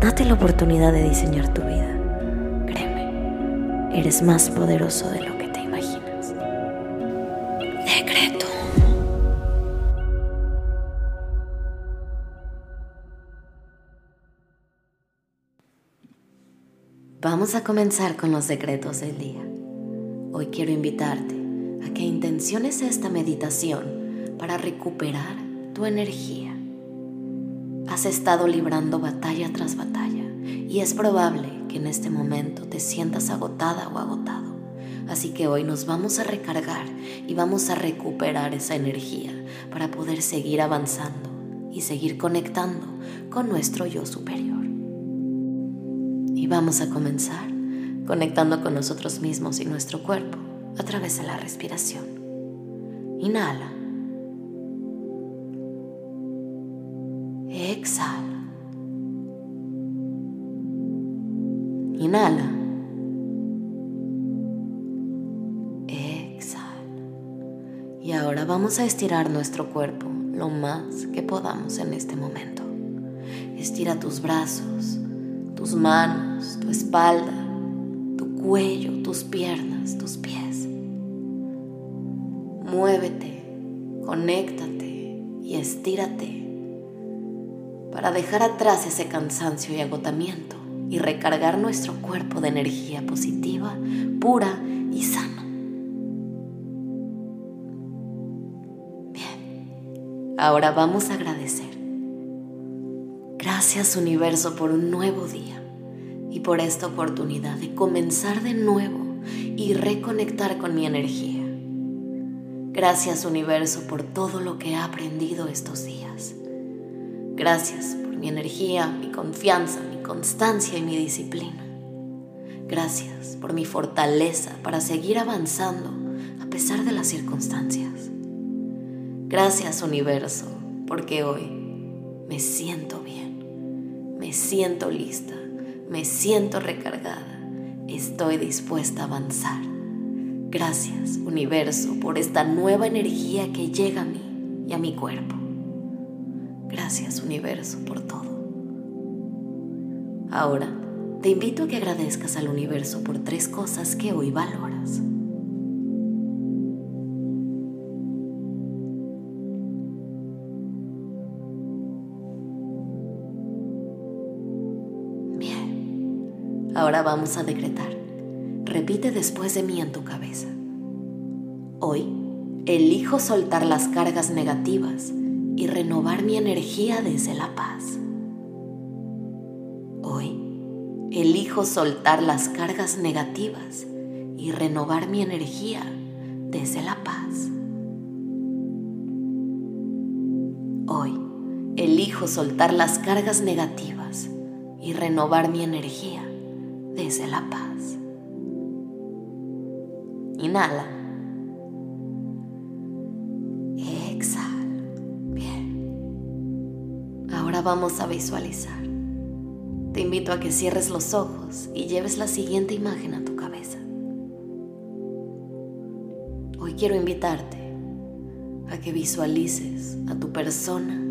Date la oportunidad de diseñar tu vida. Créeme, eres más poderoso de lo que te imaginas. Decreto. Vamos a comenzar con los decretos del día. Hoy quiero invitarte a que intenciones esta meditación para recuperar tu energía. Has estado librando batalla tras batalla y es probable que en este momento te sientas agotada o agotado. Así que hoy nos vamos a recargar y vamos a recuperar esa energía para poder seguir avanzando y seguir conectando con nuestro yo superior. Y vamos a comenzar conectando con nosotros mismos y nuestro cuerpo a través de la respiración. Inhala. Exhala. Inhala. Exhala. Y ahora vamos a estirar nuestro cuerpo lo más que podamos en este momento. Estira tus brazos, tus manos, tu espalda, tu cuello, tus piernas, tus pies. Muévete, conéctate y estírate para dejar atrás ese cansancio y agotamiento y recargar nuestro cuerpo de energía positiva, pura y sana. Bien, ahora vamos a agradecer. Gracias universo por un nuevo día y por esta oportunidad de comenzar de nuevo y reconectar con mi energía. Gracias universo por todo lo que he aprendido estos días. Gracias por mi energía, mi confianza, mi constancia y mi disciplina. Gracias por mi fortaleza para seguir avanzando a pesar de las circunstancias. Gracias universo porque hoy me siento bien, me siento lista, me siento recargada, estoy dispuesta a avanzar. Gracias, universo, por esta nueva energía que llega a mí y a mi cuerpo. Gracias, universo, por todo. Ahora, te invito a que agradezcas al universo por tres cosas que hoy valoras. Bien, ahora vamos a decretar. Repite después de mí en tu cabeza. Hoy elijo soltar las cargas negativas y renovar mi energía desde la paz. Hoy elijo soltar las cargas negativas y renovar mi energía desde la paz. Hoy elijo soltar las cargas negativas y renovar mi energía desde la paz. Inhala. Vamos a visualizar. Te invito a que cierres los ojos y lleves la siguiente imagen a tu cabeza. Hoy quiero invitarte a que visualices a tu persona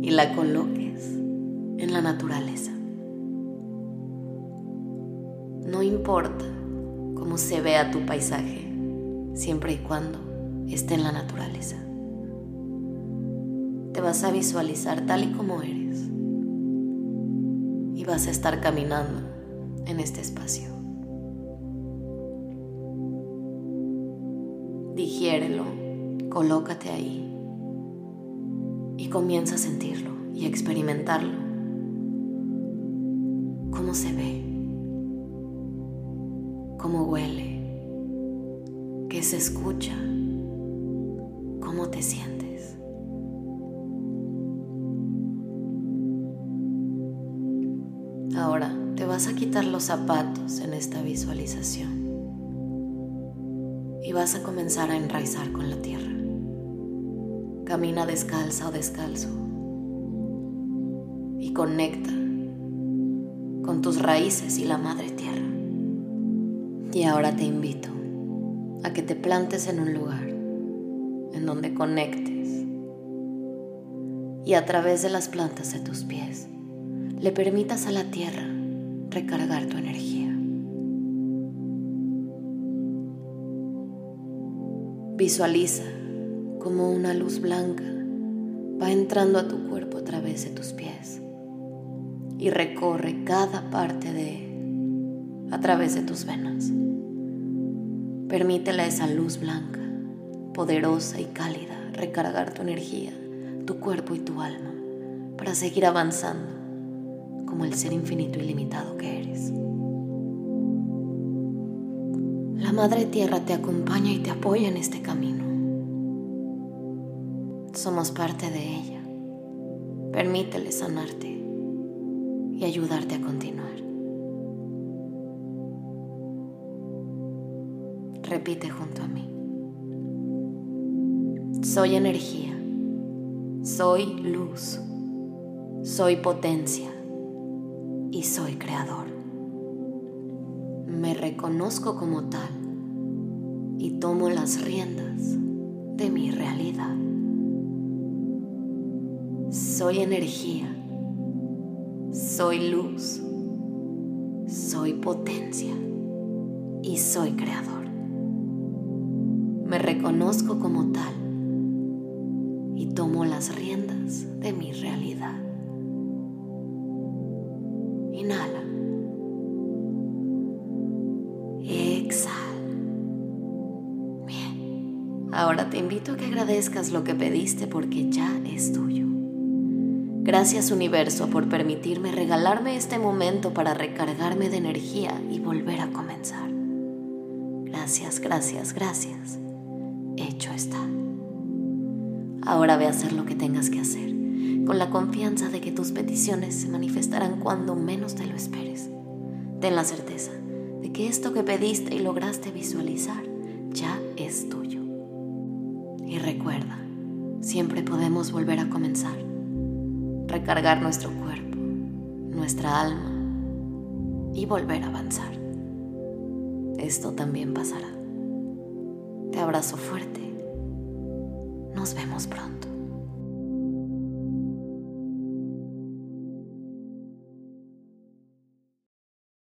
y la coloques en la naturaleza. No importa cómo se vea tu paisaje, siempre y cuando esté en la naturaleza. Te vas a visualizar tal y como eres y vas a estar caminando en este espacio. Digiérelo, colócate ahí y comienza a sentirlo y a experimentarlo. ¿Cómo se ve? cómo huele, qué se escucha, Ahora te vas a quitar los zapatos en esta visualización y vas a comenzar a enraizar con la tierra. Camina descalza o descalzo y conecta con tus raíces y la madre tierra. Y ahora te invito a que te plantes en un lugar en donde conectes y a través de las plantas de tus pies le permitas a la tierra recargar tu energía. Visualiza como una luz blanca va entrando a tu cuerpo a través de tus pies y recorre cada parte de él a través de tus venas. Permítele a esa luz blanca, poderosa y cálida, recargar tu energía, tu cuerpo y tu alma para seguir avanzando como el ser infinito y limitado que eres. La Madre Tierra te acompaña y te apoya en este camino. Somos parte de ella. Permítele sanarte y ayudarte a continuar. Repite junto a mí. Soy energía. Soy luz. Soy potencia y soy creador. Me reconozco como tal y tomo las riendas de mi realidad. Soy energía, soy luz, soy potencia y soy creador. Me reconozco como tal y tomo las riendas de mi realidad. Ahora te invito a que agradezcas lo que pediste porque ya es tuyo. Gracias universo por permitirme regalarme este momento para recargarme de energía y volver a comenzar. Gracias, gracias, gracias. Hecho está. Ahora ve a hacer lo que tengas que hacer con la confianza de que tus peticiones se manifestarán cuando menos te lo esperes. Ten la certeza de que esto que pediste y lograste visualizar ya es tuyo. Recuerda, siempre podemos volver a comenzar, recargar nuestro cuerpo, nuestra alma y volver a avanzar. Esto también pasará. Te abrazo fuerte. Nos vemos pronto.